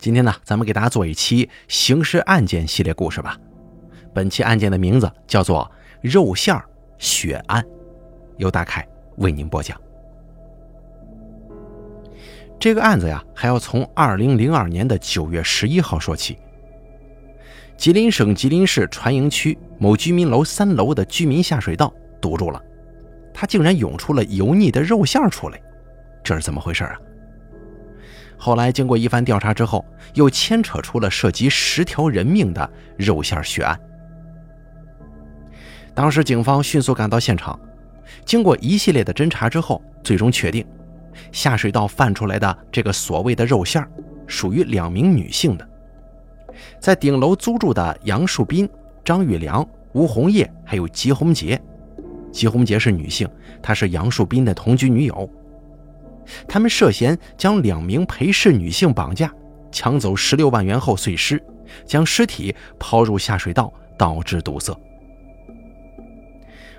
今天呢，咱们给大家做一期刑事案件系列故事吧。本期案件的名字叫做“肉馅儿血案”，由大凯为您播讲。这个案子呀，还要从二零零二年的九月十一号说起。吉林省吉林市船营区某居民楼三楼的居民下水道堵住了，它竟然涌出了油腻的肉馅儿出来，这是怎么回事啊？后来经过一番调查之后，又牵扯出了涉及十条人命的肉馅血案。当时警方迅速赶到现场，经过一系列的侦查之后，最终确定下水道泛出来的这个所谓的肉馅属于两名女性的，在顶楼租住的杨树斌、张玉良、吴红叶还有吉红杰，吉红杰是女性，她是杨树斌的同居女友。他们涉嫌将两名陪侍女性绑架，抢走十六万元后碎尸，将尸体抛入下水道，导致堵塞。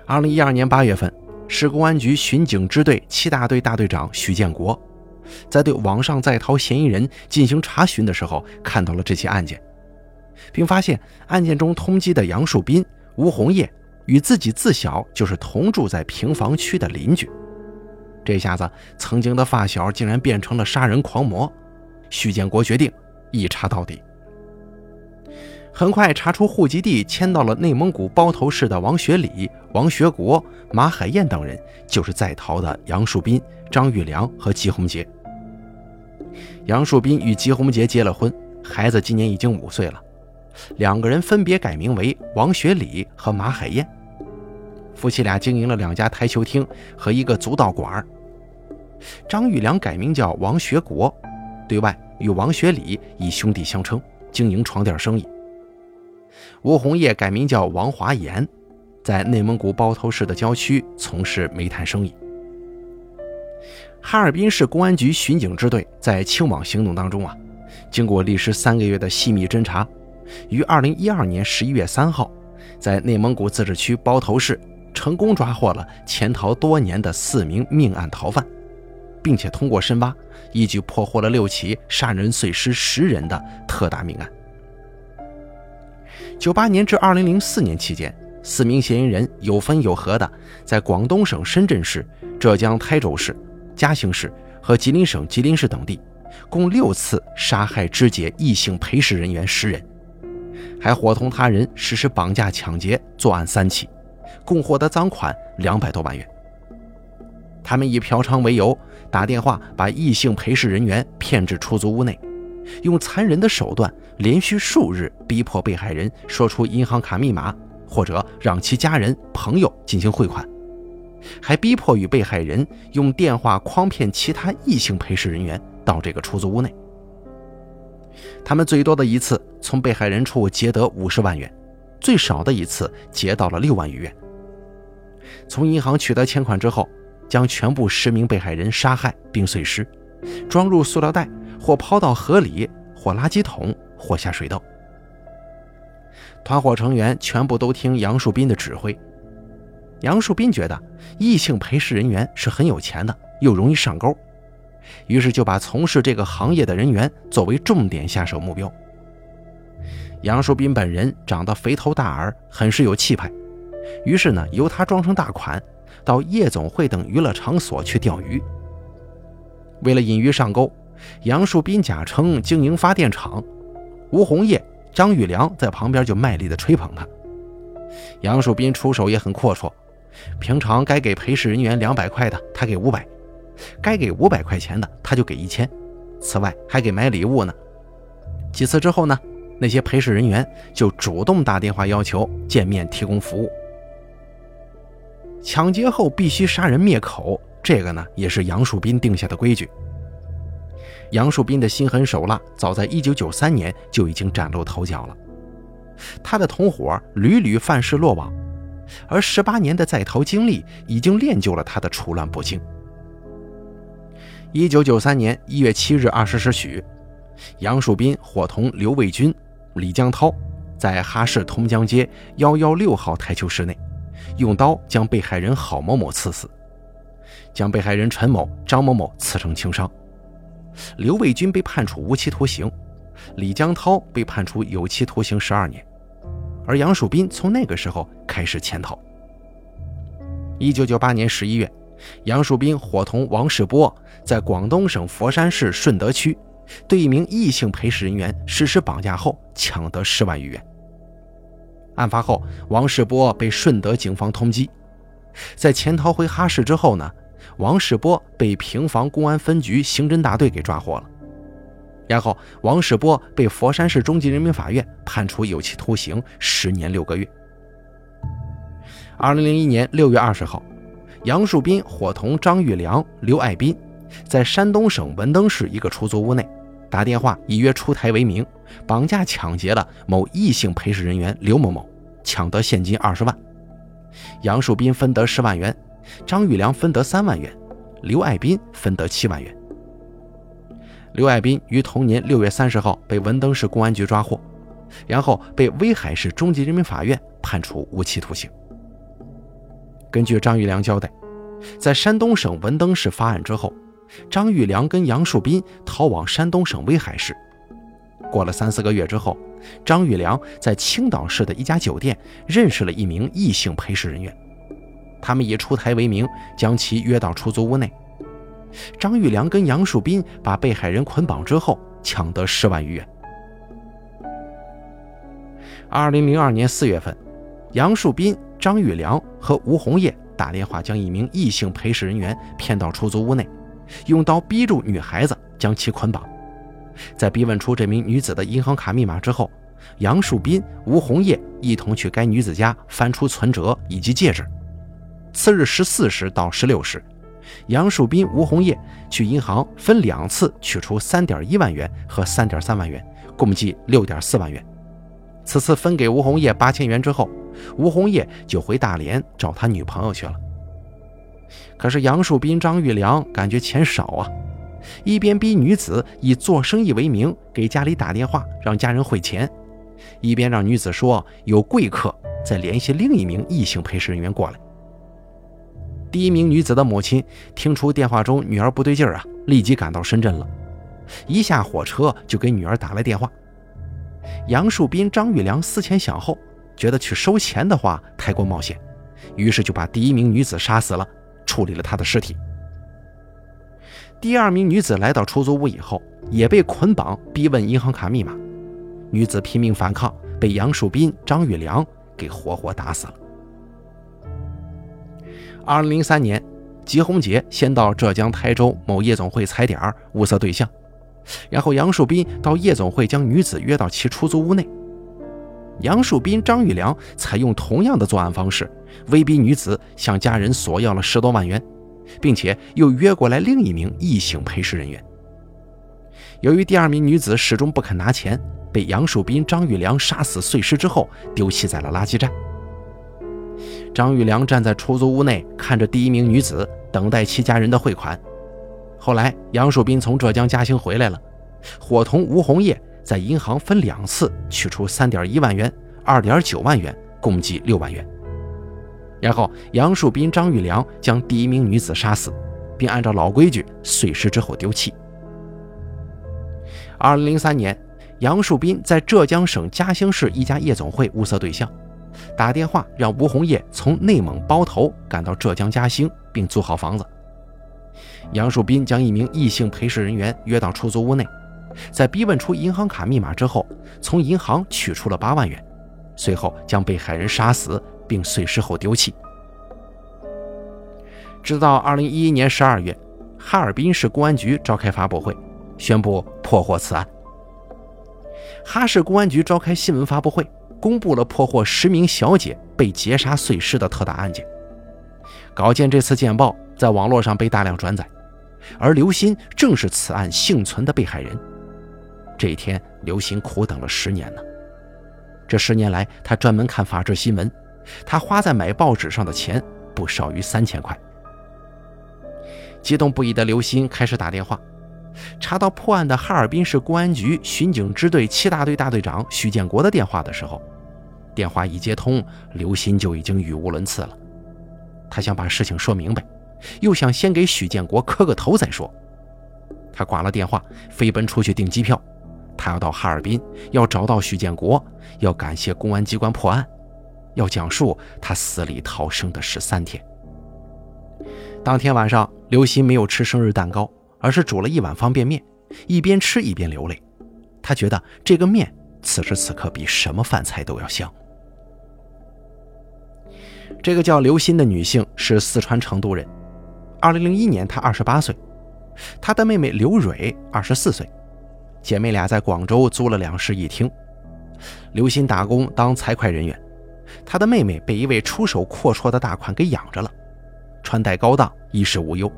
二零一二年八月份，市公安局巡警支队七大队大队长许建国，在对网上在逃嫌疑人进行查询的时候，看到了这起案件，并发现案件中通缉的杨树斌、吴红叶与自己自小就是同住在平房区的邻居。这下子，曾经的发小竟然变成了杀人狂魔。徐建国决定一查到底。很快查出户籍地迁到了内蒙古包头市的王学礼、王学国、马海燕等人，就是在逃的杨树斌、张玉良和吉红杰。杨树斌与吉红杰结了婚，孩子今年已经五岁了。两个人分别改名为王学礼和马海燕。夫妻俩经营了两家台球厅和一个足道馆。张玉良改名叫王学国，对外与王学礼以兄弟相称，经营床垫生意。吴红叶改名叫王华岩，在内蒙古包头市的郊区从事煤炭生意。哈尔滨市公安局巡警支队在清网行动当中啊，经过历时三个月的细密侦查，于二零一二年十一月三号，在内蒙古自治区包头市。成功抓获了潜逃多年的四名命案逃犯，并且通过深挖，一举破获了六起杀人碎尸十人的特大命案。九八年至二零零四年期间，四名嫌疑人有分有合的，在广东省深圳市、浙江台州市、嘉兴市和吉林省吉林市等地，共六次杀害肢解异性陪侍人员十人，还伙同他人实施绑架、抢劫作案三起。共获得赃款两百多万元。他们以嫖娼为由，打电话把异性陪侍人员骗至出租屋内，用残忍的手段连续数日逼迫被害人说出银行卡密码，或者让其家人朋友进行汇款，还逼迫与被害人用电话诓骗其他异性陪侍人员到这个出租屋内。他们最多的一次从被害人处劫得五十万元，最少的一次劫到了六万余元。从银行取得钱款之后，将全部十名被害人杀害并碎尸，装入塑料袋，或抛到河里，或垃圾桶，或下水道。团伙成员全部都听杨树斌的指挥。杨树斌觉得异性陪侍人员是很有钱的，又容易上钩，于是就把从事这个行业的人员作为重点下手目标。杨树斌本人长得肥头大耳，很是有气派。于是呢，由他装成大款，到夜总会等娱乐场所去钓鱼。为了引鱼上钩，杨树斌假称经营发电厂，吴红叶、张玉良在旁边就卖力的吹捧他。杨树斌出手也很阔绰，平常该给陪侍人员两百块的，他给五百；该给五百块钱的，他就给一千。此外还给买礼物呢。几次之后呢，那些陪侍人员就主动打电话要求见面提供服务。抢劫后必须杀人灭口，这个呢也是杨树斌定下的规矩。杨树斌的心狠手辣，早在1993年就已经崭露头角了。他的同伙屡屡犯事落网，而18年的在逃经历已经练就了他的处乱不惊。1993年1月7日20时许，杨树斌伙同刘卫军、李江涛，在哈市通江街116号台球室内。用刀将被害人郝某某刺死，将被害人陈某、张某某刺成轻伤。刘卫军被判处无期徒刑，李江涛被判处有期徒刑十二年，而杨树斌从那个时候开始潜逃。一九九八年十一月，杨树斌伙同王世波在广东省佛山市顺德区对一名异性陪侍人员实施绑架后，抢得十万余元。案发后，王世波被顺德警方通缉，在潜逃回哈市之后呢，王世波被平房公安分局刑侦大队给抓获了。然后，王世波被佛山市中级人民法院判处有期徒刑十年六个月。二零零一年六月二十号，杨树斌伙同张玉良、刘爱斌，在山东省文登市一个出租屋内，打电话以约出台为名，绑架抢劫了某异性陪侍人员刘某某，抢得现金二十万。杨树斌分得十万元，张玉良分得三万元，刘爱斌分得七万元。刘爱斌于同年六月三十号被文登市公安局抓获，然后被威海市中级人民法院判处无期徒刑。根据张玉良交代，在山东省文登市发案之后，张玉良跟杨树斌逃往山东省威海市。过了三四个月之后，张玉良在青岛市的一家酒店认识了一名异性陪侍人员，他们以出台为名将其约到出租屋内。张玉良跟杨树斌把被害人捆绑之后，抢得十万余元。二零零二年四月份，杨树斌、张玉良和吴红叶打电话将一名异性陪侍人员骗到出租屋内，用刀逼住女孩子，将其捆绑。在逼问出这名女子的银行卡密码之后，杨树斌、吴红叶一同去该女子家翻出存折以及戒指。次日十四时到十六时。杨树斌、吴红叶去银行分两次取出三点一万元和三点三万元，共计六点四万元。此次分给吴红叶八千元之后，吴红叶就回大连找他女朋友去了。可是杨树斌、张玉良感觉钱少啊，一边逼女子以做生意为名给家里打电话让家人汇钱，一边让女子说有贵客在联系另一名异性陪侍人员过来。第一名女子的母亲听出电话中女儿不对劲儿啊，立即赶到深圳了。一下火车就给女儿打来电话。杨树斌、张玉良思前想后，觉得去收钱的话太过冒险，于是就把第一名女子杀死了，处理了他的尸体。第二名女子来到出租屋以后，也被捆绑逼问银行卡密码。女子拼命反抗，被杨树斌、张玉良给活活打死了。二零零三年，吉红杰先到浙江台州某夜总会踩点物色对象，然后杨树斌到夜总会将女子约到其出租屋内。杨树斌、张玉良采用同样的作案方式，威逼女子向家人索要了十多万元，并且又约过来另一名异性陪侍人员。由于第二名女子始终不肯拿钱，被杨树斌、张玉良杀死碎尸之后，丢弃在了垃圾站。张玉良站在出租屋内，看着第一名女子等待其家人的汇款。后来，杨树斌从浙江嘉兴回来了，伙同吴红叶在银行分两次取出三点一万元、二点九万元，共计六万元。然后，杨树斌、张玉良将第一名女子杀死，并按照老规矩碎尸之后丢弃。二零零三年，杨树斌在浙江省嘉兴市一家夜总会物色对象。打电话让吴红叶从内蒙包头赶到浙江嘉兴，并租好房子。杨树斌将一名异性陪侍人员约到出租屋内，在逼问出银行卡密码之后，从银行取出了八万元，随后将被害人杀死并碎尸后丢弃。直到二零一一年十二月，哈尔滨市公安局召开发布会，宣布破获此案。哈市公安局召开新闻发布会。公布了破获十名小姐被劫杀碎尸的特大案件。稿件这次见报在网络上被大量转载，而刘鑫正是此案幸存的被害人。这一天，刘鑫苦等了十年呢。这十年来，他专门看法制新闻，他花在买报纸上的钱不少于三千块。激动不已的刘鑫开始打电话。查到破案的哈尔滨市公安局巡警支队七大队大队长许建国的电话的时候，电话一接通，刘鑫就已经语无伦次了。他想把事情说明白，又想先给许建国磕个头再说。他挂了电话，飞奔出去订机票。他要到哈尔滨，要找到徐建国，要感谢公安机关破案，要讲述他死里逃生的十三天。当天晚上，刘鑫没有吃生日蛋糕，而是煮了一碗方便面，一边吃一边流泪。他觉得这个面此时此刻比什么饭菜都要香。这个叫刘鑫的女性是四川成都人。二零零一年，她二十八岁，她的妹妹刘蕊二十四岁，姐妹俩在广州租了两室一厅。刘鑫打工当财会人员，她的妹妹被一位出手阔绰的大款给养着了，穿戴高档，衣食无忧。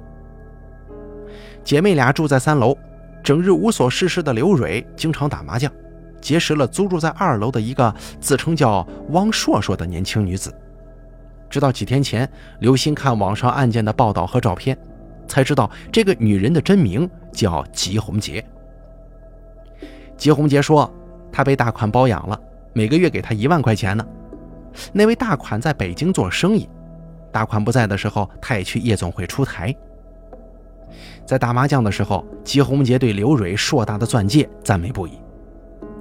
姐妹俩住在三楼，整日无所事事的刘蕊经常打麻将，结识了租住在二楼的一个自称叫汪硕硕的年轻女子。直到几天前，刘鑫看网上案件的报道和照片，才知道这个女人的真名叫吉红杰。吉红杰说，她被大款包养了，每个月给她一万块钱呢。那位大款在北京做生意，大款不在的时候，他也去夜总会出台。在打麻将的时候，吉红杰对刘蕊硕大的钻戒赞美不已。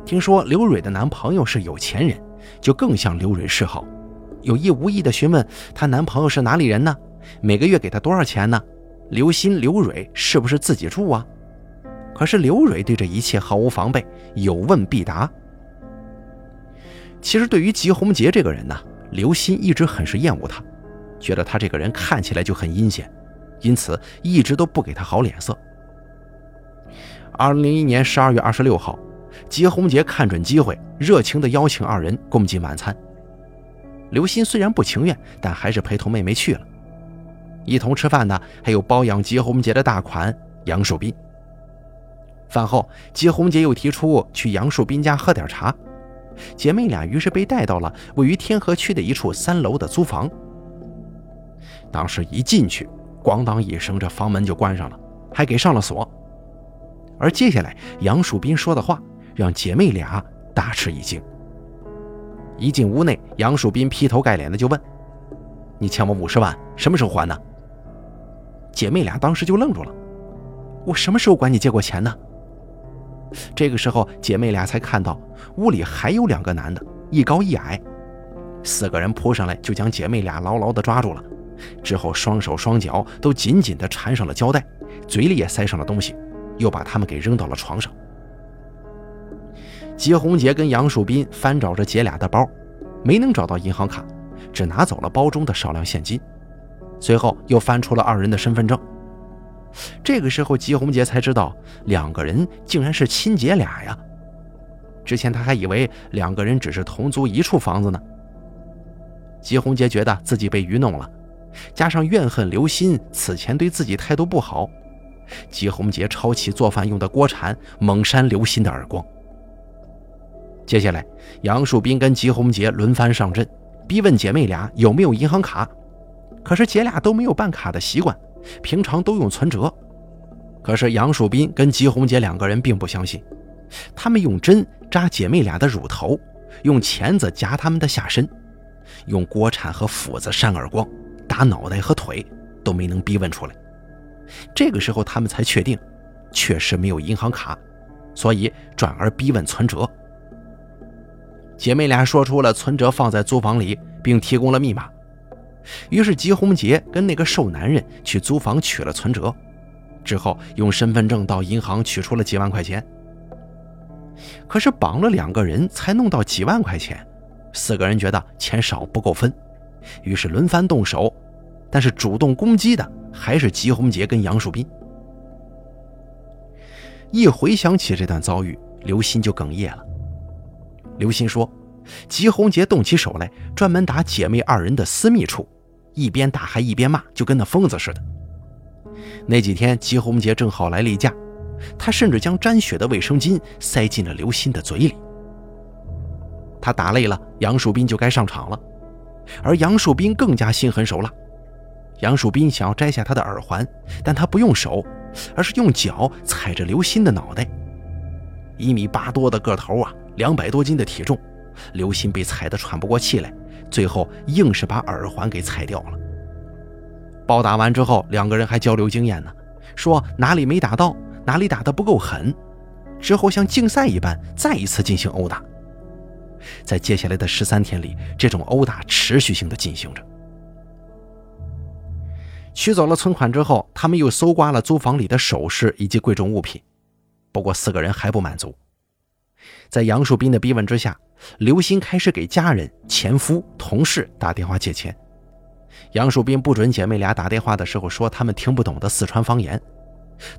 听说刘蕊的男朋友是有钱人，就更向刘蕊示好。有意无意地询问她男朋友是哪里人呢？每个月给她多少钱呢？刘鑫、刘蕊是不是自己住啊？可是刘蕊对这一切毫无防备，有问必答。其实对于吉红杰这个人呢，刘鑫一直很是厌恶他，觉得他这个人看起来就很阴险，因此一直都不给他好脸色。二零零一年十二月二十六号，吉红杰看准机会，热情地邀请二人共进晚餐。刘鑫虽然不情愿，但还是陪同妹妹去了。一同吃饭的还有包养吉红杰的大款杨树斌。饭后，吉红杰又提出去杨树斌家喝点茶，姐妹俩于是被带到了位于天河区的一处三楼的租房。当时一进去，咣当一声，这房门就关上了，还给上了锁。而接下来杨树斌说的话，让姐妹俩大吃一惊。一进屋内，杨树斌劈头盖脸的就问：“你欠我五十万，什么时候还呢？”姐妹俩当时就愣住了。“我什么时候管你借过钱呢？”这个时候，姐妹俩才看到屋里还有两个男的，一高一矮，四个人扑上来就将姐妹俩牢牢的抓住了，之后双手双脚都紧紧的缠上了胶带，嘴里也塞上了东西，又把他们给扔到了床上。吉红杰跟杨树斌翻找着姐俩的包，没能找到银行卡，只拿走了包中的少量现金。随后又翻出了二人的身份证。这个时候，吉红杰才知道两个人竟然是亲姐俩呀！之前他还以为两个人只是同租一处房子呢。吉红杰觉得自己被愚弄了，加上怨恨刘鑫此前对自己态度不好，吉红杰抄起做饭用的锅铲，猛扇刘鑫的耳光。接下来，杨树斌跟吉红杰轮番上阵，逼问姐妹俩有没有银行卡。可是姐俩都没有办卡的习惯，平常都用存折。可是杨树斌跟吉红杰两个人并不相信，他们用针扎姐妹俩的乳头，用钳子夹他们的下身，用锅铲和斧子扇耳光，打脑袋和腿，都没能逼问出来。这个时候，他们才确定，确实没有银行卡，所以转而逼问存折。姐妹俩说出了存折放在租房里，并提供了密码。于是吉红杰跟那个瘦男人去租房取了存折，之后用身份证到银行取出了几万块钱。可是绑了两个人才弄到几万块钱，四个人觉得钱少不够分，于是轮番动手，但是主动攻击的还是吉红杰跟杨树斌。一回想起这段遭遇，刘鑫就哽咽了。刘鑫说：“吉红杰动起手来，专门打姐妹二人的私密处，一边打还一边骂，就跟那疯子似的。那几天，吉红杰正好来例假，他甚至将沾血的卫生巾塞进了刘鑫的嘴里。他打累了，杨树斌就该上场了，而杨树斌更加心狠手辣。杨树斌想要摘下他的耳环，但他不用手，而是用脚踩着刘鑫的脑袋。一米八多的个头啊！”两百多斤的体重，刘鑫被踩得喘不过气来，最后硬是把耳环给踩掉了。暴打完之后，两个人还交流经验呢，说哪里没打到，哪里打得不够狠。之后像竞赛一般再一次进行殴打。在接下来的十三天里，这种殴打持续性的进行着。取走了存款之后，他们又搜刮了租房里的首饰以及贵重物品。不过四个人还不满足，在杨树斌的逼问之下，刘鑫开始给家人、前夫、同事打电话借钱。杨树斌不准姐妹俩打电话的时候说他们听不懂的四川方言。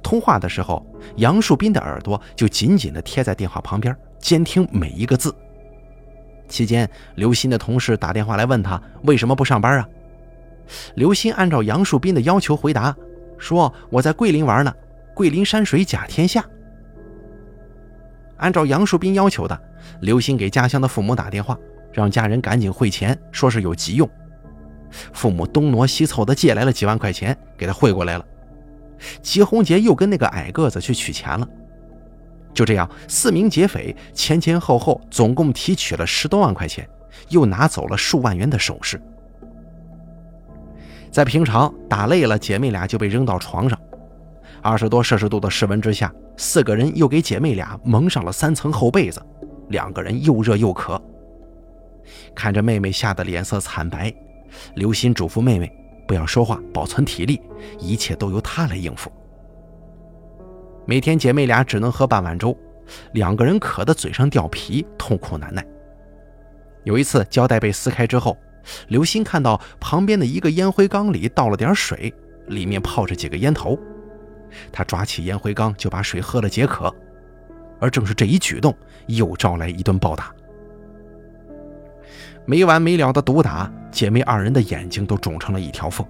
通话的时候，杨树斌的耳朵就紧紧地贴在电话旁边，监听每一个字。期间，刘鑫的同事打电话来问他为什么不上班啊？刘鑫按照杨树斌的要求回答说：“我在桂林玩呢，桂林山水甲天下。”按照杨树斌要求的，刘鑫给家乡的父母打电话，让家人赶紧汇钱，说是有急用。父母东挪西凑的借来了几万块钱，给他汇过来了。吉红杰又跟那个矮个子去取钱了。就这样，四名劫匪前前后后总共提取了十多万块钱，又拿走了数万元的首饰。在平常打累了，姐妹俩就被扔到床上。二十多摄氏度的室温之下，四个人又给姐妹俩蒙上了三层厚被子，两个人又热又渴。看着妹妹吓得脸色惨白，刘鑫嘱咐妹妹不要说话，保存体力，一切都由她来应付。每天姐妹俩只能喝半碗粥，两个人渴得嘴上掉皮，痛苦难耐。有一次胶带被撕开之后。刘鑫看到旁边的一个烟灰缸里倒了点水，里面泡着几个烟头。他抓起烟灰缸就把水喝了解渴，而正是这一举动，又招来一顿暴打。没完没了的毒打，姐妹二人的眼睛都肿成了一条缝，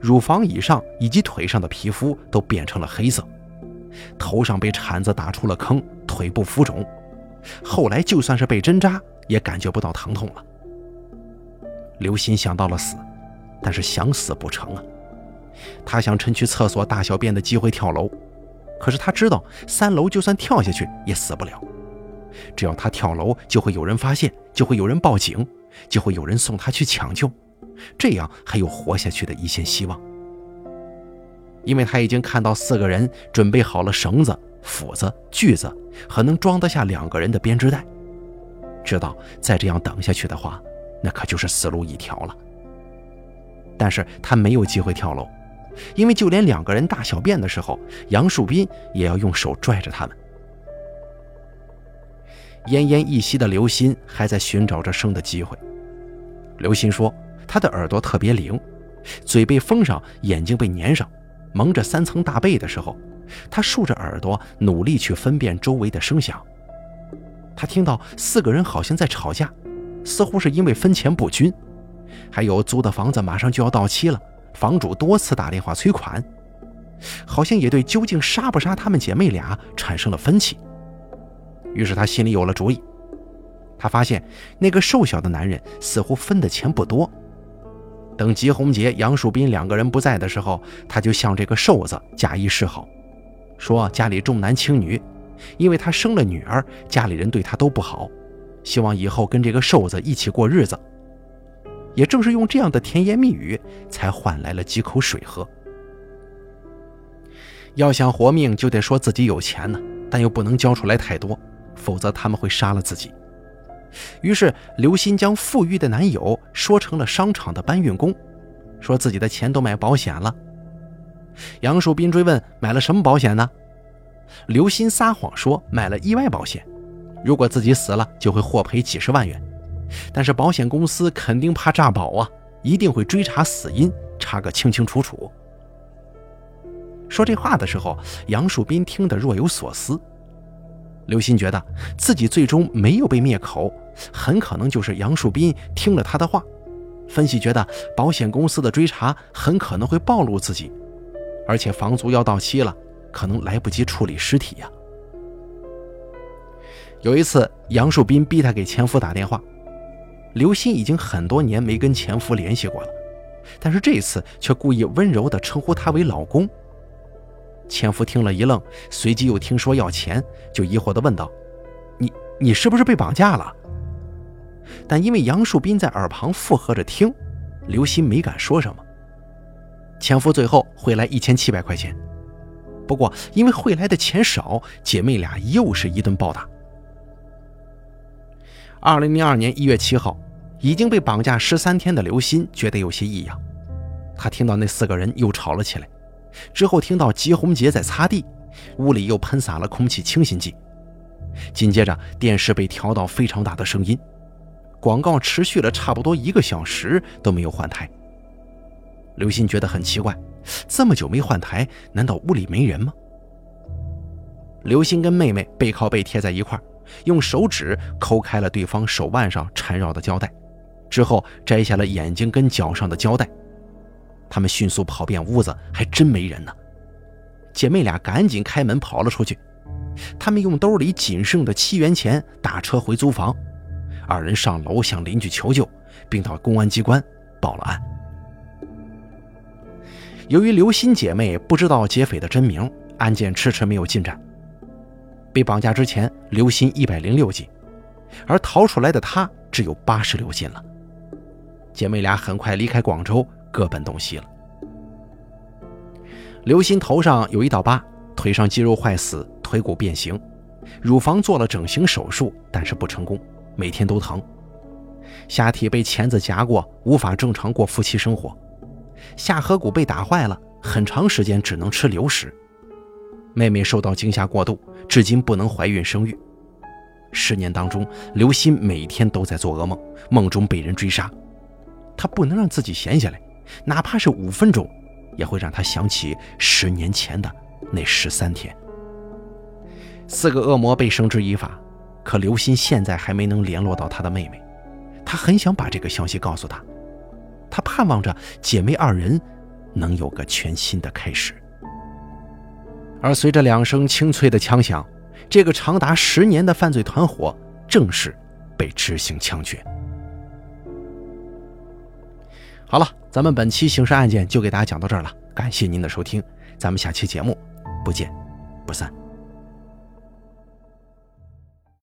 乳房以上以及腿上的皮肤都变成了黑色，头上被铲子打出了坑，腿部浮肿。后来就算是被针扎，也感觉不到疼痛了。刘鑫想到了死，但是想死不成啊！他想趁去厕所大小便的机会跳楼，可是他知道三楼就算跳下去也死不了。只要他跳楼，就会有人发现，就会有人报警，就会有人送他去抢救，这样还有活下去的一线希望。因为他已经看到四个人准备好了绳子、斧子、锯子和能装得下两个人的编织袋，知道再这样等下去的话。那可就是死路一条了。但是他没有机会跳楼，因为就连两个人大小便的时候，杨树斌也要用手拽着他们。奄奄一息的刘鑫还在寻找着生的机会。刘鑫说，他的耳朵特别灵，嘴被封上，眼睛被粘上，蒙着三层大被的时候，他竖着耳朵努力去分辨周围的声响。他听到四个人好像在吵架。似乎是因为分钱不均，还有租的房子马上就要到期了，房主多次打电话催款，好像也对究竟杀不杀他们姐妹俩产生了分歧。于是他心里有了主意，他发现那个瘦小的男人似乎分的钱不多。等吉红杰、杨树斌两个人不在的时候，他就向这个瘦子假意示好，说家里重男轻女，因为他生了女儿，家里人对他都不好。希望以后跟这个瘦子一起过日子。也正是用这样的甜言蜜语，才换来了几口水喝。要想活命，就得说自己有钱呢，但又不能交出来太多，否则他们会杀了自己。于是刘鑫将富裕的男友说成了商场的搬运工，说自己的钱都买保险了。杨树斌追问买了什么保险呢？刘鑫撒谎说买了意外保险。如果自己死了，就会获赔几十万元，但是保险公司肯定怕诈保啊，一定会追查死因，查个清清楚楚。说这话的时候，杨树斌听得若有所思。刘鑫觉得自己最终没有被灭口，很可能就是杨树斌听了他的话。分析觉得保险公司的追查很可能会暴露自己，而且房租要到期了，可能来不及处理尸体呀。有一次，杨树斌逼他给前夫打电话。刘鑫已经很多年没跟前夫联系过了，但是这次却故意温柔地称呼他为老公。前夫听了一愣，随即又听说要钱，就疑惑地问道：“你你是不是被绑架了？”但因为杨树斌在耳旁附和着听，刘鑫没敢说什么。前夫最后汇来一千七百块钱。不过因为汇来的钱少，姐妹俩又是一顿暴打。二零零二年一月七号，已经被绑架十三天的刘鑫觉得有些异样，他听到那四个人又吵了起来，之后听到吉红杰在擦地，屋里又喷洒了空气清新剂，紧接着电视被调到非常大的声音，广告持续了差不多一个小时都没有换台。刘鑫觉得很奇怪，这么久没换台，难道屋里没人吗？刘鑫跟妹妹背靠背贴在一块，用手指抠开了对方手腕上缠绕的胶带，之后摘下了眼睛跟脚上的胶带。他们迅速跑遍屋子，还真没人呢。姐妹俩赶紧开门跑了出去。他们用兜里仅剩的七元钱打车回租房，二人上楼向邻居求救，并到公安机关报了案。由于刘鑫姐妹不知道劫匪的真名，案件迟迟没有进展。被绑架之前，刘鑫一百零六斤，而逃出来的他只有八十六斤了。姐妹俩很快离开广州，各奔东西了。刘鑫头上有一道疤，腿上肌肉坏死，腿骨变形，乳房做了整形手术，但是不成功，每天都疼。下体被钳子夹过，无法正常过夫妻生活。下颌骨被打坏了，很长时间只能吃流食。妹妹受到惊吓过度，至今不能怀孕生育。十年当中，刘鑫每天都在做噩梦，梦中被人追杀。他不能让自己闲下来，哪怕是五分钟，也会让他想起十年前的那十三天。四个恶魔被绳之以法，可刘鑫现在还没能联络到他的妹妹。他很想把这个消息告诉她。他盼望着姐妹二人能有个全新的开始，而随着两声清脆的枪响，这个长达十年的犯罪团伙正式被执行枪决。好了，咱们本期刑事案件就给大家讲到这儿了，感谢您的收听，咱们下期节目不见不散。